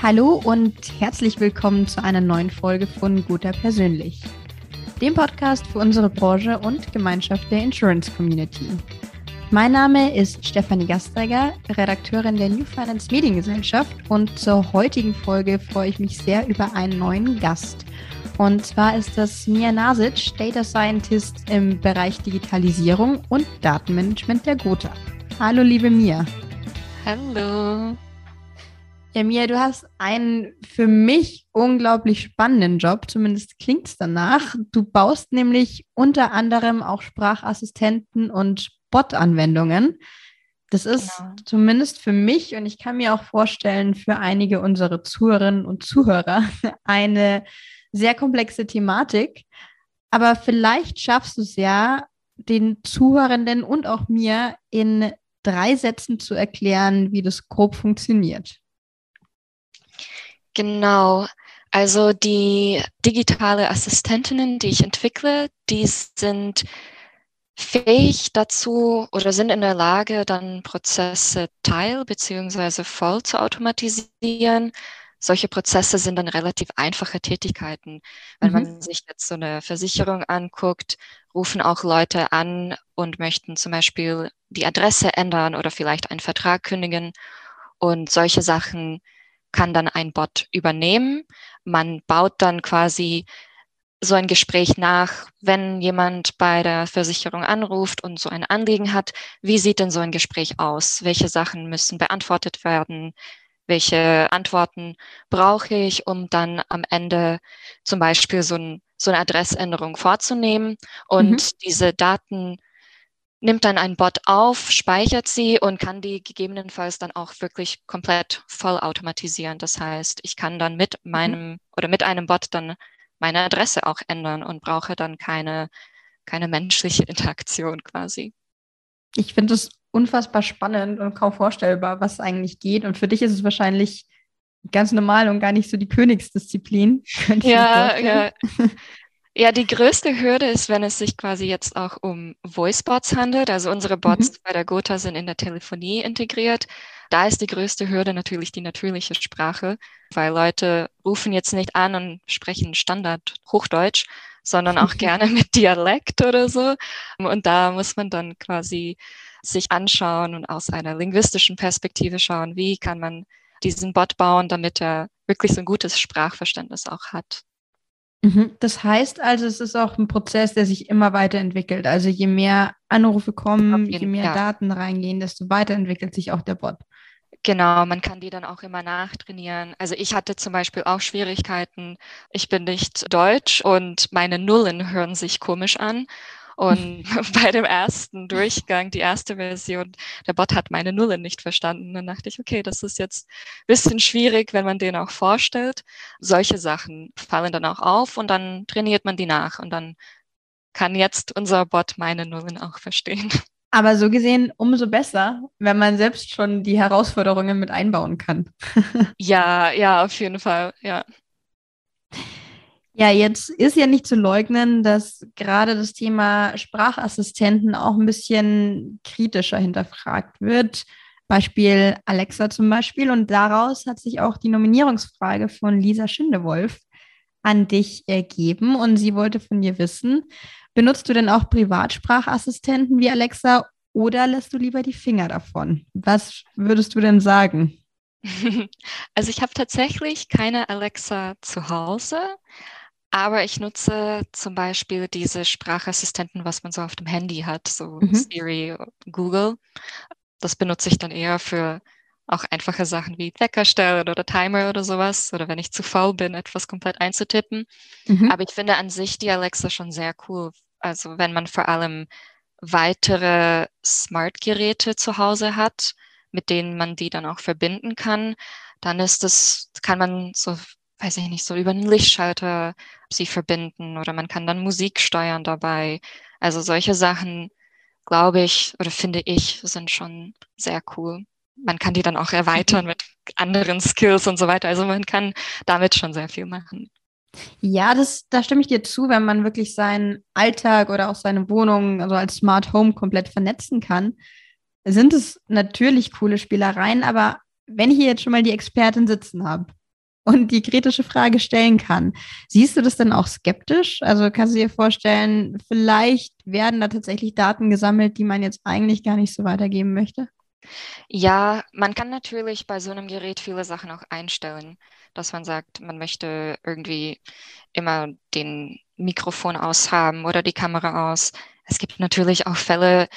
Hallo und herzlich willkommen zu einer neuen Folge von Guter Persönlich, dem Podcast für unsere Branche und Gemeinschaft der Insurance Community. Mein Name ist Stefanie Gastreger, Redakteurin der New Finance Mediengesellschaft und zur heutigen Folge freue ich mich sehr über einen neuen Gast. Und zwar ist das Mia Nasic, Data Scientist im Bereich Digitalisierung und Datenmanagement der Gotha. Hallo, liebe Mia. Hallo. Ja, Mia, du hast einen für mich unglaublich spannenden Job, zumindest klingt es danach. Du baust nämlich unter anderem auch Sprachassistenten und Bot-Anwendungen. Das ist genau. zumindest für mich und ich kann mir auch vorstellen, für einige unserer Zuhörerinnen und Zuhörer eine sehr komplexe Thematik. Aber vielleicht schaffst du es ja, den Zuhörenden und auch mir in drei Sätzen zu erklären, wie das grob funktioniert. Genau. Also die digitale Assistentinnen, die ich entwickle, die sind fähig dazu oder sind in der Lage, dann Prozesse teil- bzw. voll zu automatisieren. Solche Prozesse sind dann relativ einfache Tätigkeiten. Wenn mhm. man sich jetzt so eine Versicherung anguckt, rufen auch Leute an und möchten zum Beispiel die Adresse ändern oder vielleicht einen Vertrag kündigen. Und solche Sachen kann dann ein Bot übernehmen. Man baut dann quasi so ein Gespräch nach, wenn jemand bei der Versicherung anruft und so ein Anliegen hat, wie sieht denn so ein Gespräch aus? Welche Sachen müssen beantwortet werden? Welche Antworten brauche ich, um dann am Ende zum Beispiel so, ein, so eine Adressänderung vorzunehmen? Und mhm. diese Daten nimmt dann ein Bot auf, speichert sie und kann die gegebenenfalls dann auch wirklich komplett voll automatisieren. Das heißt, ich kann dann mit mhm. meinem oder mit einem Bot dann meine Adresse auch ändern und brauche dann keine, keine menschliche Interaktion quasi. Ich finde es unfassbar spannend und kaum vorstellbar, was eigentlich geht. Und für dich ist es wahrscheinlich ganz normal und gar nicht so die Königsdisziplin. ja, ja. Ja, die größte Hürde ist, wenn es sich quasi jetzt auch um Voicebots handelt. Also unsere Bots mhm. bei der Gotha sind in der Telefonie integriert. Da ist die größte Hürde natürlich die natürliche Sprache, weil Leute rufen jetzt nicht an und sprechen Standard Hochdeutsch, sondern auch gerne mit Dialekt oder so. Und da muss man dann quasi sich anschauen und aus einer linguistischen Perspektive schauen, wie kann man diesen Bot bauen, damit er wirklich so ein gutes Sprachverständnis auch hat. Mhm. Das heißt also, es ist auch ein Prozess, der sich immer weiterentwickelt. Also je mehr Anrufe kommen, je mehr ja. Daten reingehen, desto weiterentwickelt sich auch der Bot. Genau, man kann die dann auch immer nachtrainieren. Also ich hatte zum Beispiel auch Schwierigkeiten. Ich bin nicht deutsch und meine Nullen hören sich komisch an. Und bei dem ersten Durchgang, die erste Version, der Bot hat meine Nullen nicht verstanden. Dann dachte ich, okay, das ist jetzt ein bisschen schwierig, wenn man den auch vorstellt. Solche Sachen fallen dann auch auf und dann trainiert man die nach und dann kann jetzt unser Bot meine Nullen auch verstehen. Aber so gesehen umso besser, wenn man selbst schon die Herausforderungen mit einbauen kann. ja, ja, auf jeden Fall, ja. Ja, jetzt ist ja nicht zu leugnen, dass gerade das Thema Sprachassistenten auch ein bisschen kritischer hinterfragt wird. Beispiel Alexa zum Beispiel. Und daraus hat sich auch die Nominierungsfrage von Lisa Schindewolf an dich ergeben. Und sie wollte von dir wissen, benutzt du denn auch Privatsprachassistenten wie Alexa oder lässt du lieber die Finger davon? Was würdest du denn sagen? Also ich habe tatsächlich keine Alexa zu Hause, aber ich nutze zum Beispiel diese Sprachassistenten, was man so auf dem Handy hat, so mhm. Siri, Google. Das benutze ich dann eher für auch einfache Sachen wie Wecker stellen oder Timer oder sowas. Oder wenn ich zu faul bin, etwas komplett einzutippen. Mhm. Aber ich finde an sich die Alexa schon sehr cool. Also wenn man vor allem weitere Smart-Geräte zu Hause hat, mit denen man die dann auch verbinden kann, dann ist das, kann man so weiß ich nicht, so über einen Lichtschalter sie verbinden oder man kann dann Musik steuern dabei. Also solche Sachen, glaube ich oder finde ich, sind schon sehr cool. Man kann die dann auch erweitern mit anderen Skills und so weiter. Also man kann damit schon sehr viel machen. Ja, das, da stimme ich dir zu, wenn man wirklich seinen Alltag oder auch seine Wohnung, also als Smart Home komplett vernetzen kann, sind es natürlich coole Spielereien, aber wenn ich hier jetzt schon mal die Expertin sitzen habe, und die kritische Frage stellen kann. Siehst du das dann auch skeptisch? Also kannst du dir vorstellen, vielleicht werden da tatsächlich Daten gesammelt, die man jetzt eigentlich gar nicht so weitergeben möchte? Ja, man kann natürlich bei so einem Gerät viele Sachen auch einstellen, dass man sagt, man möchte irgendwie immer den Mikrofon aushaben oder die Kamera aus. Es gibt natürlich auch Fälle,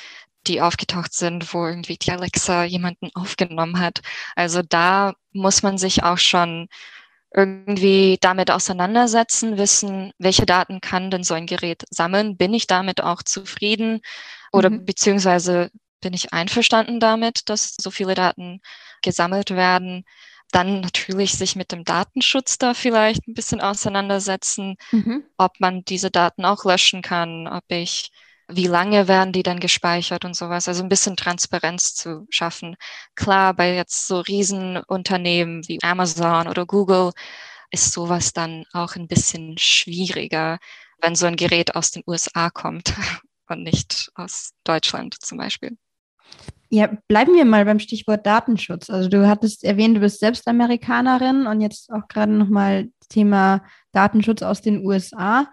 die aufgetaucht sind, wo irgendwie die Alexa jemanden aufgenommen hat. Also da muss man sich auch schon irgendwie damit auseinandersetzen, wissen, welche Daten kann denn so ein Gerät sammeln? Bin ich damit auch zufrieden? Oder mhm. beziehungsweise bin ich einverstanden damit, dass so viele Daten gesammelt werden? Dann natürlich sich mit dem Datenschutz da vielleicht ein bisschen auseinandersetzen, mhm. ob man diese Daten auch löschen kann, ob ich wie lange werden die dann gespeichert und sowas. Also ein bisschen Transparenz zu schaffen. Klar, bei jetzt so Riesenunternehmen wie Amazon oder Google ist sowas dann auch ein bisschen schwieriger, wenn so ein Gerät aus den USA kommt und nicht aus Deutschland zum Beispiel. Ja, bleiben wir mal beim Stichwort Datenschutz. Also du hattest erwähnt, du bist selbst Amerikanerin und jetzt auch gerade nochmal Thema Datenschutz aus den USA.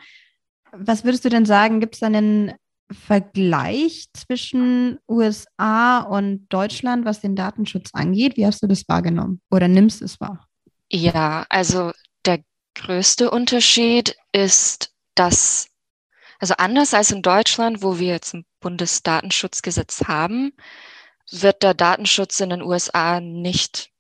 Was würdest du denn sagen, gibt es da einen Vergleich zwischen USA und Deutschland, was den Datenschutz angeht? Wie hast du das wahrgenommen oder nimmst es wahr? Ja, also der größte Unterschied ist, dass, also anders als in Deutschland, wo wir jetzt ein Bundesdatenschutzgesetz haben, wird der Datenschutz in den USA nicht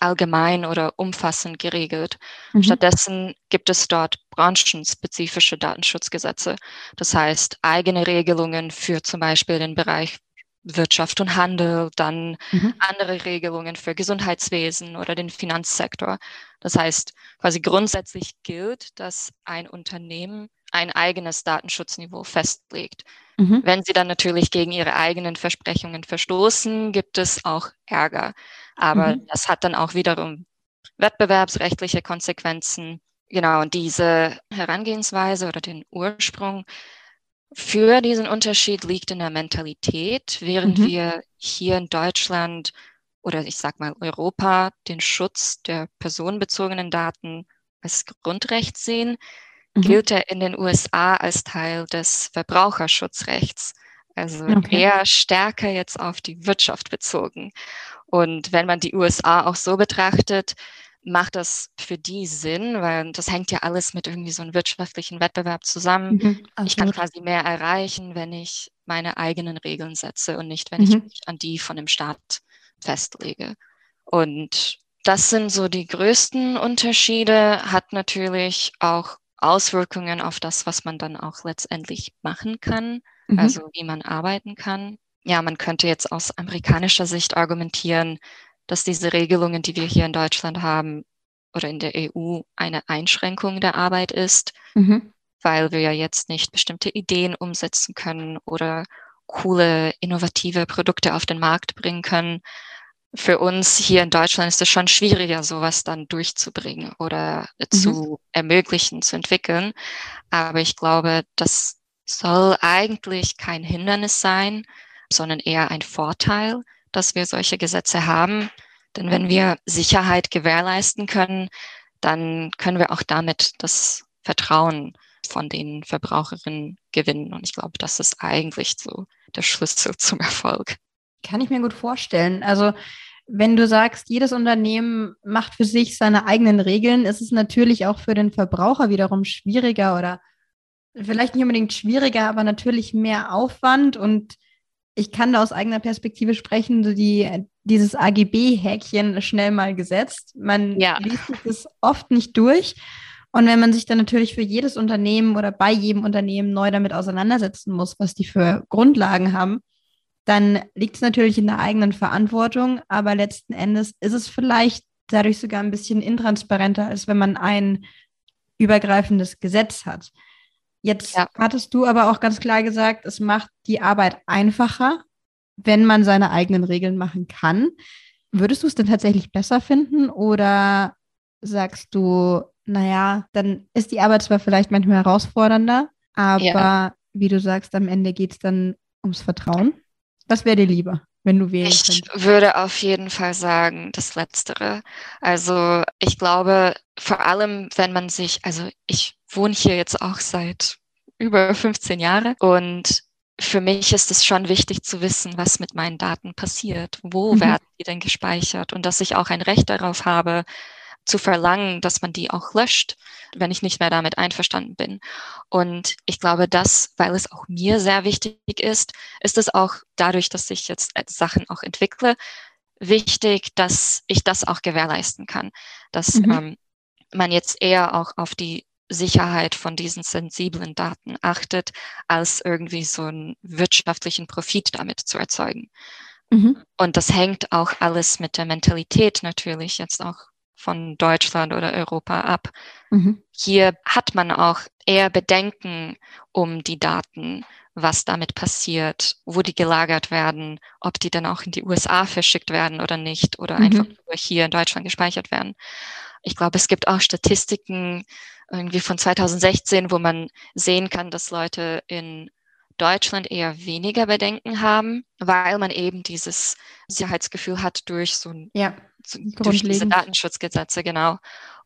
allgemein oder umfassend geregelt. Mhm. Stattdessen gibt es dort branchenspezifische Datenschutzgesetze. Das heißt, eigene Regelungen für zum Beispiel den Bereich Wirtschaft und Handel, dann mhm. andere Regelungen für Gesundheitswesen oder den Finanzsektor. Das heißt, quasi grundsätzlich gilt, dass ein Unternehmen ein eigenes Datenschutzniveau festlegt. Mhm. Wenn sie dann natürlich gegen ihre eigenen Versprechungen verstoßen, gibt es auch Ärger. Aber mhm. das hat dann auch wiederum wettbewerbsrechtliche Konsequenzen. Genau, und diese Herangehensweise oder den Ursprung für diesen Unterschied liegt in der Mentalität, während mhm. wir hier in Deutschland oder ich sag mal Europa den Schutz der personenbezogenen Daten als Grundrecht sehen, mhm. gilt er in den USA als Teil des Verbraucherschutzrechts. Also okay. eher stärker jetzt auf die Wirtschaft bezogen. Und wenn man die USA auch so betrachtet, macht das für die Sinn, weil das hängt ja alles mit irgendwie so einem wirtschaftlichen Wettbewerb zusammen. Mhm, ich kann quasi mehr erreichen, wenn ich meine eigenen Regeln setze und nicht, wenn mhm. ich mich an die von dem Staat festlege. Und das sind so die größten Unterschiede, hat natürlich auch Auswirkungen auf das, was man dann auch letztendlich machen kann, mhm. also wie man arbeiten kann. Ja, man könnte jetzt aus amerikanischer Sicht argumentieren, dass diese Regelungen, die wir hier in Deutschland haben oder in der EU, eine Einschränkung der Arbeit ist, mhm. weil wir ja jetzt nicht bestimmte Ideen umsetzen können oder coole, innovative Produkte auf den Markt bringen können. Für uns hier in Deutschland ist es schon schwieriger, sowas dann durchzubringen oder mhm. zu ermöglichen, zu entwickeln. Aber ich glaube, das soll eigentlich kein Hindernis sein, sondern eher ein Vorteil, dass wir solche Gesetze haben. Denn wenn wir Sicherheit gewährleisten können, dann können wir auch damit das Vertrauen von den Verbraucherinnen gewinnen. Und ich glaube, das ist eigentlich so der Schlüssel zum Erfolg. Kann ich mir gut vorstellen. Also wenn du sagst, jedes Unternehmen macht für sich seine eigenen Regeln, ist es natürlich auch für den Verbraucher wiederum schwieriger oder vielleicht nicht unbedingt schwieriger, aber natürlich mehr Aufwand und ich kann da aus eigener Perspektive sprechen, so die, dieses AGB-Häkchen schnell mal gesetzt. Man ja. liest es oft nicht durch. Und wenn man sich dann natürlich für jedes Unternehmen oder bei jedem Unternehmen neu damit auseinandersetzen muss, was die für Grundlagen haben, dann liegt es natürlich in der eigenen Verantwortung. Aber letzten Endes ist es vielleicht dadurch sogar ein bisschen intransparenter, als wenn man ein übergreifendes Gesetz hat. Jetzt ja. hattest du aber auch ganz klar gesagt, es macht die Arbeit einfacher, wenn man seine eigenen Regeln machen kann. Würdest du es denn tatsächlich besser finden oder sagst du, naja, dann ist die Arbeit zwar vielleicht manchmal herausfordernder, aber ja. wie du sagst, am Ende geht es dann ums Vertrauen? Was wäre dir lieber? Wenn du wählen Ich könntest? würde auf jeden Fall sagen, das Letztere. Also ich glaube, vor allem, wenn man sich, also ich wohne hier jetzt auch seit über 15 Jahren und für mich ist es schon wichtig zu wissen, was mit meinen Daten passiert. Wo Mhm. werden die denn gespeichert? Und dass ich auch ein Recht darauf habe, zu verlangen, dass man die auch löscht, wenn ich nicht mehr damit einverstanden bin. Und ich glaube, das, weil es auch mir sehr wichtig ist, ist es auch dadurch, dass ich jetzt äh, Sachen auch entwickle, wichtig, dass ich das auch gewährleisten kann, dass Mhm. ähm, man jetzt eher auch auf die Sicherheit von diesen sensiblen Daten achtet, als irgendwie so einen wirtschaftlichen Profit damit zu erzeugen. Mhm. Und das hängt auch alles mit der Mentalität natürlich jetzt auch von Deutschland oder Europa ab. Mhm. Hier hat man auch eher Bedenken um die Daten, was damit passiert, wo die gelagert werden, ob die dann auch in die USA verschickt werden oder nicht oder Mhm. einfach nur hier in Deutschland gespeichert werden. Ich glaube, es gibt auch Statistiken irgendwie von 2016, wo man sehen kann, dass Leute in Deutschland eher weniger Bedenken haben, weil man eben dieses Sicherheitsgefühl hat durch so ein Ja, durch diese. Datenschutzgesetze, genau.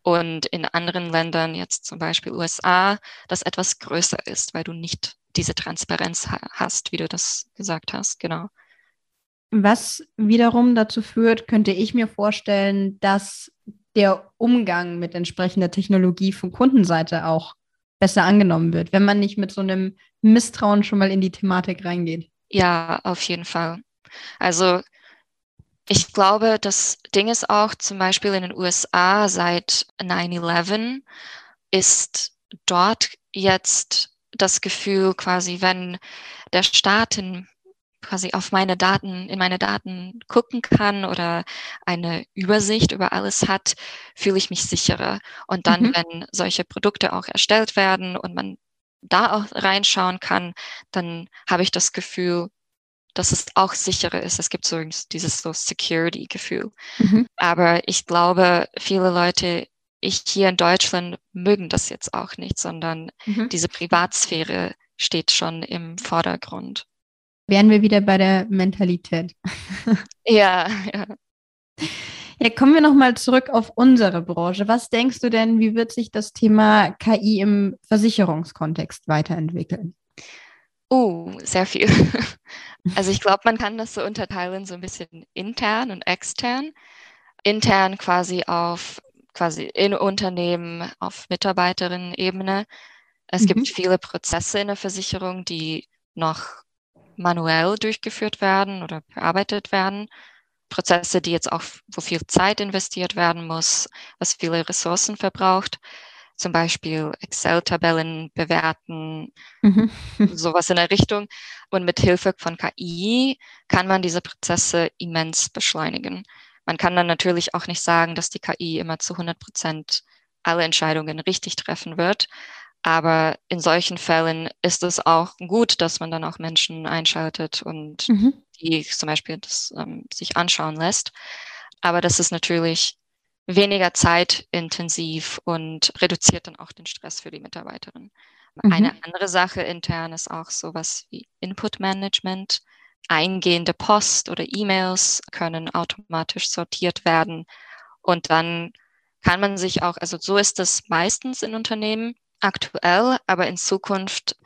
Und in anderen Ländern, jetzt zum Beispiel USA, das etwas größer ist, weil du nicht diese Transparenz ha hast, wie du das gesagt hast, genau. Was wiederum dazu führt, könnte ich mir vorstellen, dass der Umgang mit entsprechender Technologie von Kundenseite auch besser angenommen wird, wenn man nicht mit so einem Misstrauen schon mal in die Thematik reingeht. Ja, auf jeden Fall. Also ich glaube, das Ding ist auch zum Beispiel in den USA seit 9-11 ist dort jetzt das Gefühl quasi, wenn der Staat in, quasi auf meine Daten, in meine Daten gucken kann oder eine Übersicht über alles hat, fühle ich mich sicherer. Und dann, Mhm. wenn solche Produkte auch erstellt werden und man da auch reinschauen kann, dann habe ich das Gefühl, dass es auch sicherer ist. Es gibt so dieses so Security-Gefühl. Mhm. Aber ich glaube, viele Leute, ich hier in Deutschland mögen das jetzt auch nicht, sondern Mhm. diese Privatsphäre steht schon im Vordergrund. Wären wir wieder bei der Mentalität. Ja, ja. Ja, kommen wir nochmal zurück auf unsere Branche. Was denkst du denn, wie wird sich das Thema KI im Versicherungskontext weiterentwickeln? Uh, sehr viel. Also ich glaube, man kann das so unterteilen, so ein bisschen intern und extern. Intern quasi auf quasi in Unternehmen auf Mitarbeiterinnen-Ebene. Es Mhm. gibt viele Prozesse in der Versicherung, die noch manuell durchgeführt werden oder bearbeitet werden. Prozesse, die jetzt auch, wo viel Zeit investiert werden muss, was viele Ressourcen verbraucht. Zum Beispiel Excel-Tabellen bewerten, Mhm. sowas in der Richtung. Und mit Hilfe von KI kann man diese Prozesse immens beschleunigen. Man kann dann natürlich auch nicht sagen, dass die KI immer zu 100 Prozent alle Entscheidungen richtig treffen wird. Aber in solchen Fällen ist es auch gut, dass man dann auch Menschen einschaltet und Mhm. die zum Beispiel das ähm, sich anschauen lässt. Aber das ist natürlich weniger zeitintensiv und reduziert dann auch den Stress für die Mitarbeiterin. Mhm. Eine andere Sache intern ist auch sowas wie Input-Management. Eingehende Post oder E-Mails können automatisch sortiert werden. Und dann kann man sich auch, also so ist es meistens in Unternehmen aktuell, aber in Zukunft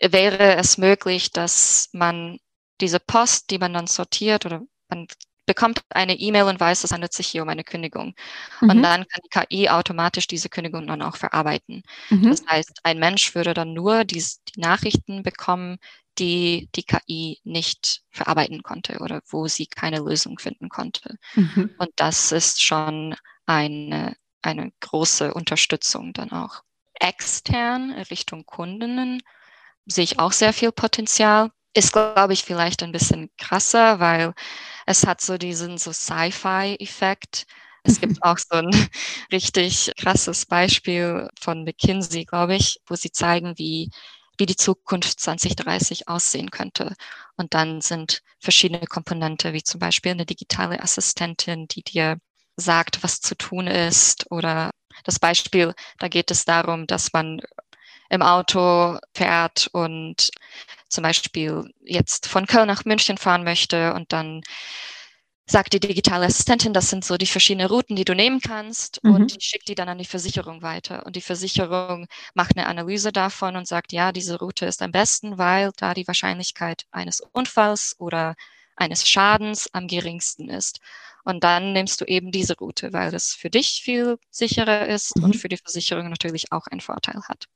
wäre es möglich, dass man diese Post, die man dann sortiert oder man bekommt eine E-Mail und weiß, es handelt sich hier um eine Kündigung. Und Mhm. dann kann die KI automatisch diese Kündigung dann auch verarbeiten. Mhm. Das heißt, ein Mensch würde dann nur dies, die Nachrichten bekommen, die die KI nicht verarbeiten konnte oder wo sie keine Lösung finden konnte. Mhm. Und das ist schon eine, eine große Unterstützung dann auch. Extern Richtung Kundinnen sehe ich auch sehr viel Potenzial. Ist, glaube ich, vielleicht ein bisschen krasser, weil es hat so diesen so Sci-Fi-Effekt. Es gibt auch so ein richtig krasses Beispiel von McKinsey, glaube ich, wo sie zeigen, wie, wie die Zukunft 2030 aussehen könnte. Und dann sind verschiedene Komponente, wie zum Beispiel eine digitale Assistentin, die dir sagt, was zu tun ist. Oder das Beispiel, da geht es darum, dass man im Auto fährt und zum Beispiel jetzt von Köln nach München fahren möchte und dann sagt die digitale Assistentin, das sind so die verschiedenen Routen, die du nehmen kannst mhm. und die schickt die dann an die Versicherung weiter. Und die Versicherung macht eine Analyse davon und sagt, ja, diese Route ist am besten, weil da die Wahrscheinlichkeit eines Unfalls oder eines Schadens am geringsten ist. Und dann nimmst du eben diese Route, weil das für dich viel sicherer ist mhm. und für die Versicherung natürlich auch einen Vorteil hat.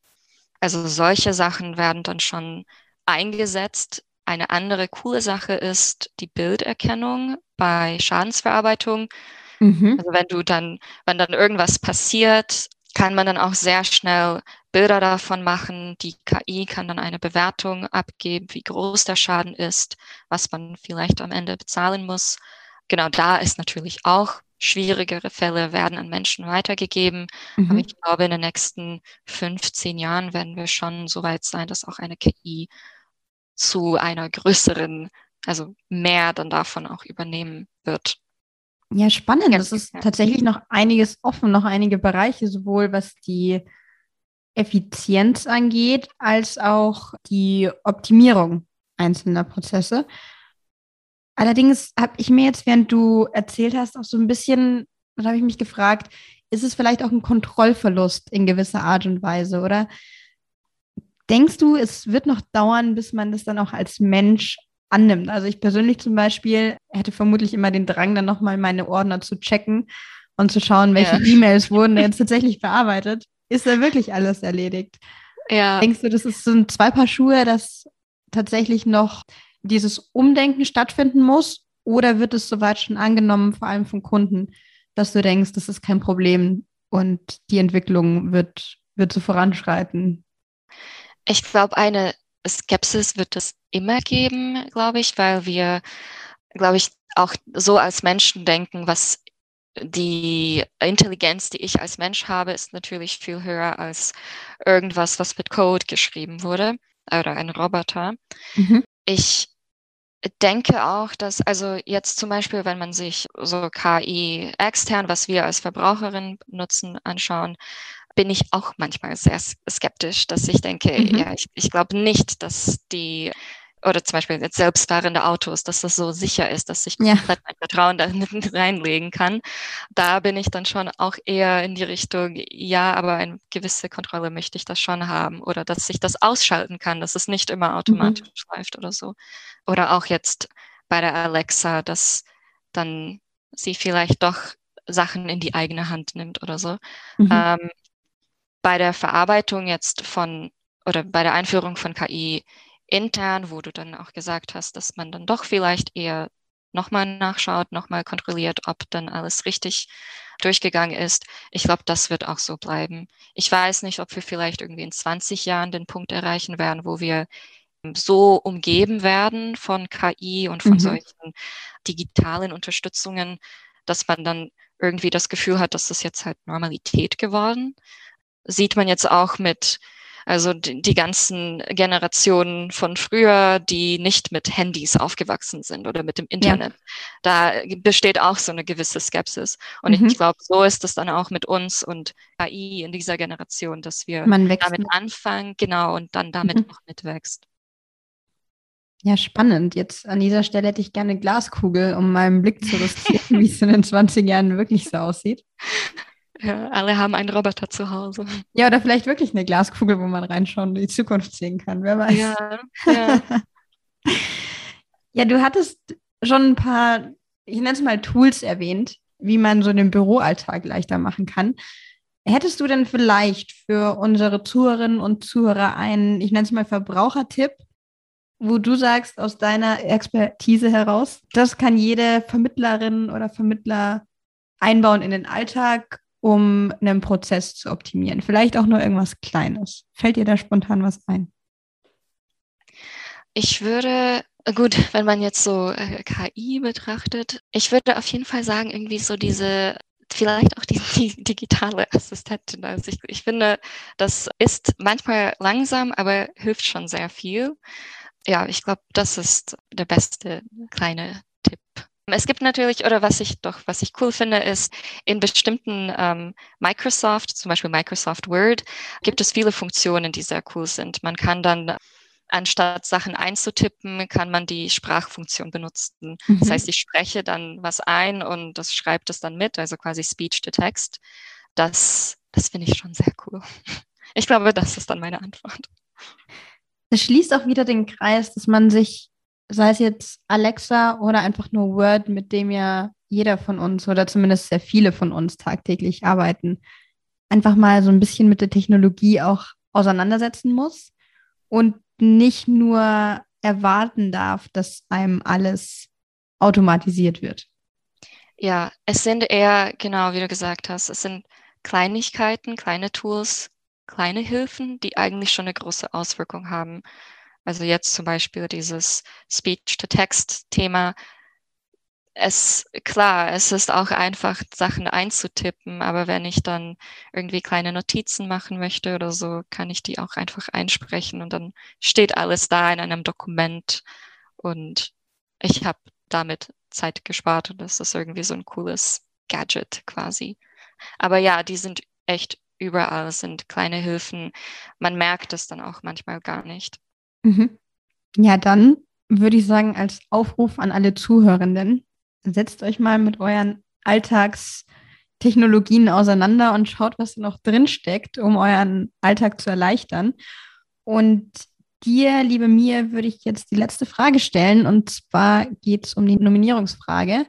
Also solche Sachen werden dann schon eingesetzt. Eine andere coole Sache ist die Bilderkennung bei Schadensverarbeitung. Mhm. Also wenn du dann, wenn dann irgendwas passiert, kann man dann auch sehr schnell Bilder davon machen. Die KI kann dann eine Bewertung abgeben, wie groß der Schaden ist, was man vielleicht am Ende bezahlen muss. Genau da ist natürlich auch schwierigere Fälle werden an Menschen weitergegeben. Mhm. Aber ich glaube, in den nächsten 15 Jahren werden wir schon so weit sein, dass auch eine KI zu einer größeren, also mehr dann davon auch übernehmen wird. Ja, spannend. Es ist tatsächlich noch einiges offen, noch einige Bereiche, sowohl was die Effizienz angeht, als auch die Optimierung einzelner Prozesse. Allerdings habe ich mir jetzt, während du erzählt hast, auch so ein bisschen, da habe ich mich gefragt, ist es vielleicht auch ein Kontrollverlust in gewisser Art und Weise, oder? Denkst du, es wird noch dauern, bis man das dann auch als Mensch annimmt? Also ich persönlich zum Beispiel hätte vermutlich immer den Drang, dann nochmal meine Ordner zu checken und zu schauen, welche ja. E-Mails wurden jetzt tatsächlich bearbeitet. Ist da wirklich alles erledigt? Ja. Denkst du, das ist so ein zwei Paar Schuhe, dass tatsächlich noch dieses Umdenken stattfinden muss? Oder wird es soweit schon angenommen, vor allem von Kunden, dass du denkst, das ist kein Problem und die Entwicklung wird, wird so voranschreiten? Ich glaube, eine Skepsis wird es immer geben, glaube ich, weil wir, glaube ich, auch so als Menschen denken, was die Intelligenz, die ich als Mensch habe, ist natürlich viel höher als irgendwas, was mit Code geschrieben wurde oder ein Roboter. Mhm. Ich denke auch, dass, also jetzt zum Beispiel, wenn man sich so KI extern, was wir als Verbraucherin nutzen, anschauen, bin ich auch manchmal sehr skeptisch, dass ich denke, mhm. ja, ich, ich glaube nicht, dass die oder zum Beispiel jetzt selbstfahrende Autos, dass das so sicher ist, dass ich ja. komplett mein Vertrauen da reinlegen kann. Da bin ich dann schon auch eher in die Richtung, ja, aber eine gewisse Kontrolle möchte ich das schon haben oder dass ich das ausschalten kann, dass es nicht immer automatisch mhm. läuft oder so. Oder auch jetzt bei der Alexa, dass dann sie vielleicht doch Sachen in die eigene Hand nimmt oder so. Mhm. Ähm, bei der Verarbeitung jetzt von oder bei der Einführung von KI intern, wo du dann auch gesagt hast, dass man dann doch vielleicht eher nochmal nachschaut, nochmal kontrolliert, ob dann alles richtig durchgegangen ist. Ich glaube, das wird auch so bleiben. Ich weiß nicht, ob wir vielleicht irgendwie in 20 Jahren den Punkt erreichen werden, wo wir so umgeben werden von KI und von mhm. solchen digitalen Unterstützungen, dass man dann irgendwie das Gefühl hat, dass das jetzt halt Normalität geworden. Sieht man jetzt auch mit also die, die, ganzen Generationen von früher, die nicht mit Handys aufgewachsen sind oder mit dem Internet. Ja. Da besteht auch so eine gewisse Skepsis. Und mhm. ich glaube, so ist es dann auch mit uns und AI in dieser Generation, dass wir damit anfangen, genau, und dann damit mhm. auch mitwächst. Ja, spannend. Jetzt an dieser Stelle hätte ich gerne eine Glaskugel, um meinen Blick zu riskieren, wie es in den 20 Jahren wirklich so aussieht. Ja, alle haben einen Roboter zu Hause. Ja, oder vielleicht wirklich eine Glaskugel, wo man reinschauen und die Zukunft sehen kann. Wer weiß. Ja, ja. ja, du hattest schon ein paar, ich nenne es mal Tools erwähnt, wie man so den Büroalltag leichter machen kann. Hättest du denn vielleicht für unsere Zuhörerinnen und Zuhörer einen, ich nenne es mal Verbrauchertipp, wo du sagst, aus deiner Expertise heraus, das kann jede Vermittlerin oder Vermittler einbauen in den Alltag um einen Prozess zu optimieren? Vielleicht auch nur irgendwas Kleines. Fällt dir da spontan was ein? Ich würde, gut, wenn man jetzt so äh, KI betrachtet, ich würde auf jeden Fall sagen, irgendwie so diese vielleicht auch die, die, digitale Assistentin. Also ich, ich finde, das ist manchmal langsam, aber hilft schon sehr viel. Ja, ich glaube, das ist der beste kleine Tipp. Es gibt natürlich, oder was ich doch, was ich cool finde, ist, in bestimmten ähm, Microsoft, zum Beispiel Microsoft Word, gibt es viele Funktionen, die sehr cool sind. Man kann dann anstatt Sachen einzutippen, kann man die Sprachfunktion benutzen. Mhm. Das heißt, ich spreche dann was ein und das schreibt es dann mit, also quasi Speech to Text. Das, das finde ich schon sehr cool. Ich glaube, das ist dann meine Antwort. Das schließt auch wieder den Kreis, dass man sich, sei es jetzt Alexa oder einfach nur Word, mit dem ja jeder von uns oder zumindest sehr viele von uns tagtäglich arbeiten, einfach mal so ein bisschen mit der Technologie auch auseinandersetzen muss und nicht nur erwarten darf, dass einem alles automatisiert wird. Ja, es sind eher, genau wie du gesagt hast, es sind Kleinigkeiten, kleine Tools, kleine Hilfen, die eigentlich schon eine große Auswirkung haben. Also jetzt zum Beispiel dieses Speech-to-Text-Thema. Es, klar, es ist auch einfach, Sachen einzutippen, aber wenn ich dann irgendwie kleine Notizen machen möchte oder so, kann ich die auch einfach einsprechen und dann steht alles da in einem Dokument und ich habe damit Zeit gespart und das ist irgendwie so ein cooles Gadget quasi. Aber ja, die sind echt überall, sind kleine Hilfen. Man merkt es dann auch manchmal gar nicht. Mhm. Ja, dann würde ich sagen, als Aufruf an alle Zuhörenden, setzt euch mal mit euren Alltagstechnologien auseinander und schaut, was noch drin steckt, um euren Alltag zu erleichtern. Und dir, liebe Mia, würde ich jetzt die letzte Frage stellen. Und zwar geht es um die Nominierungsfrage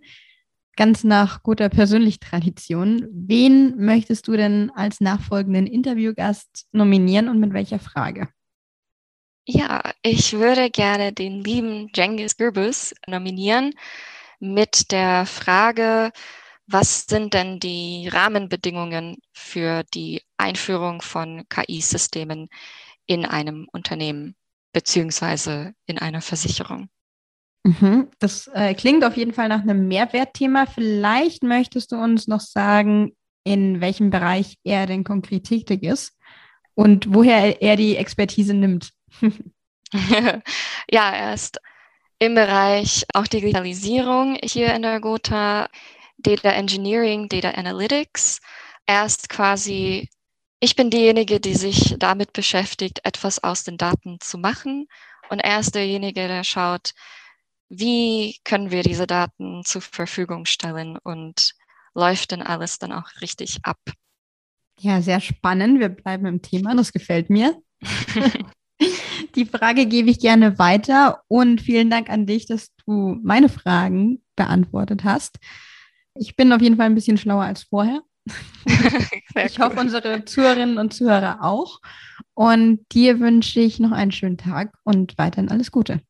ganz nach guter Persönlich-Tradition. Wen möchtest du denn als nachfolgenden Interviewgast nominieren und mit welcher Frage? Ja, ich würde gerne den lieben Jengis Gürbüz nominieren mit der Frage, was sind denn die Rahmenbedingungen für die Einführung von KI-Systemen in einem Unternehmen beziehungsweise in einer Versicherung? Mhm. Das äh, klingt auf jeden Fall nach einem Mehrwertthema. Vielleicht möchtest du uns noch sagen, in welchem Bereich er denn konkret tätig ist und woher er die Expertise nimmt. ja, er ist im Bereich auch Digitalisierung hier in der Gotha, Data Engineering, Data Analytics. Er ist quasi, ich bin diejenige, die sich damit beschäftigt, etwas aus den Daten zu machen. Und er ist derjenige, der schaut, wie können wir diese Daten zur Verfügung stellen und läuft denn alles dann auch richtig ab? Ja, sehr spannend. Wir bleiben im Thema, das gefällt mir. Die Frage gebe ich gerne weiter und vielen Dank an dich, dass du meine Fragen beantwortet hast. Ich bin auf jeden Fall ein bisschen schlauer als vorher. ich hoffe, unsere Zuhörerinnen und Zuhörer auch. Und dir wünsche ich noch einen schönen Tag und weiterhin alles Gute.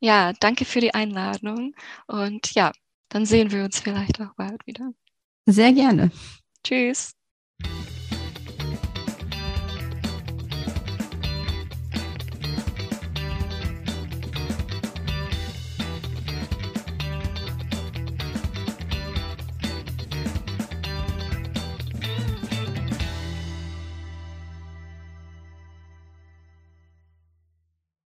Ja, danke für die Einladung und ja, dann sehen wir uns vielleicht auch bald wieder. Sehr gerne. Tschüss.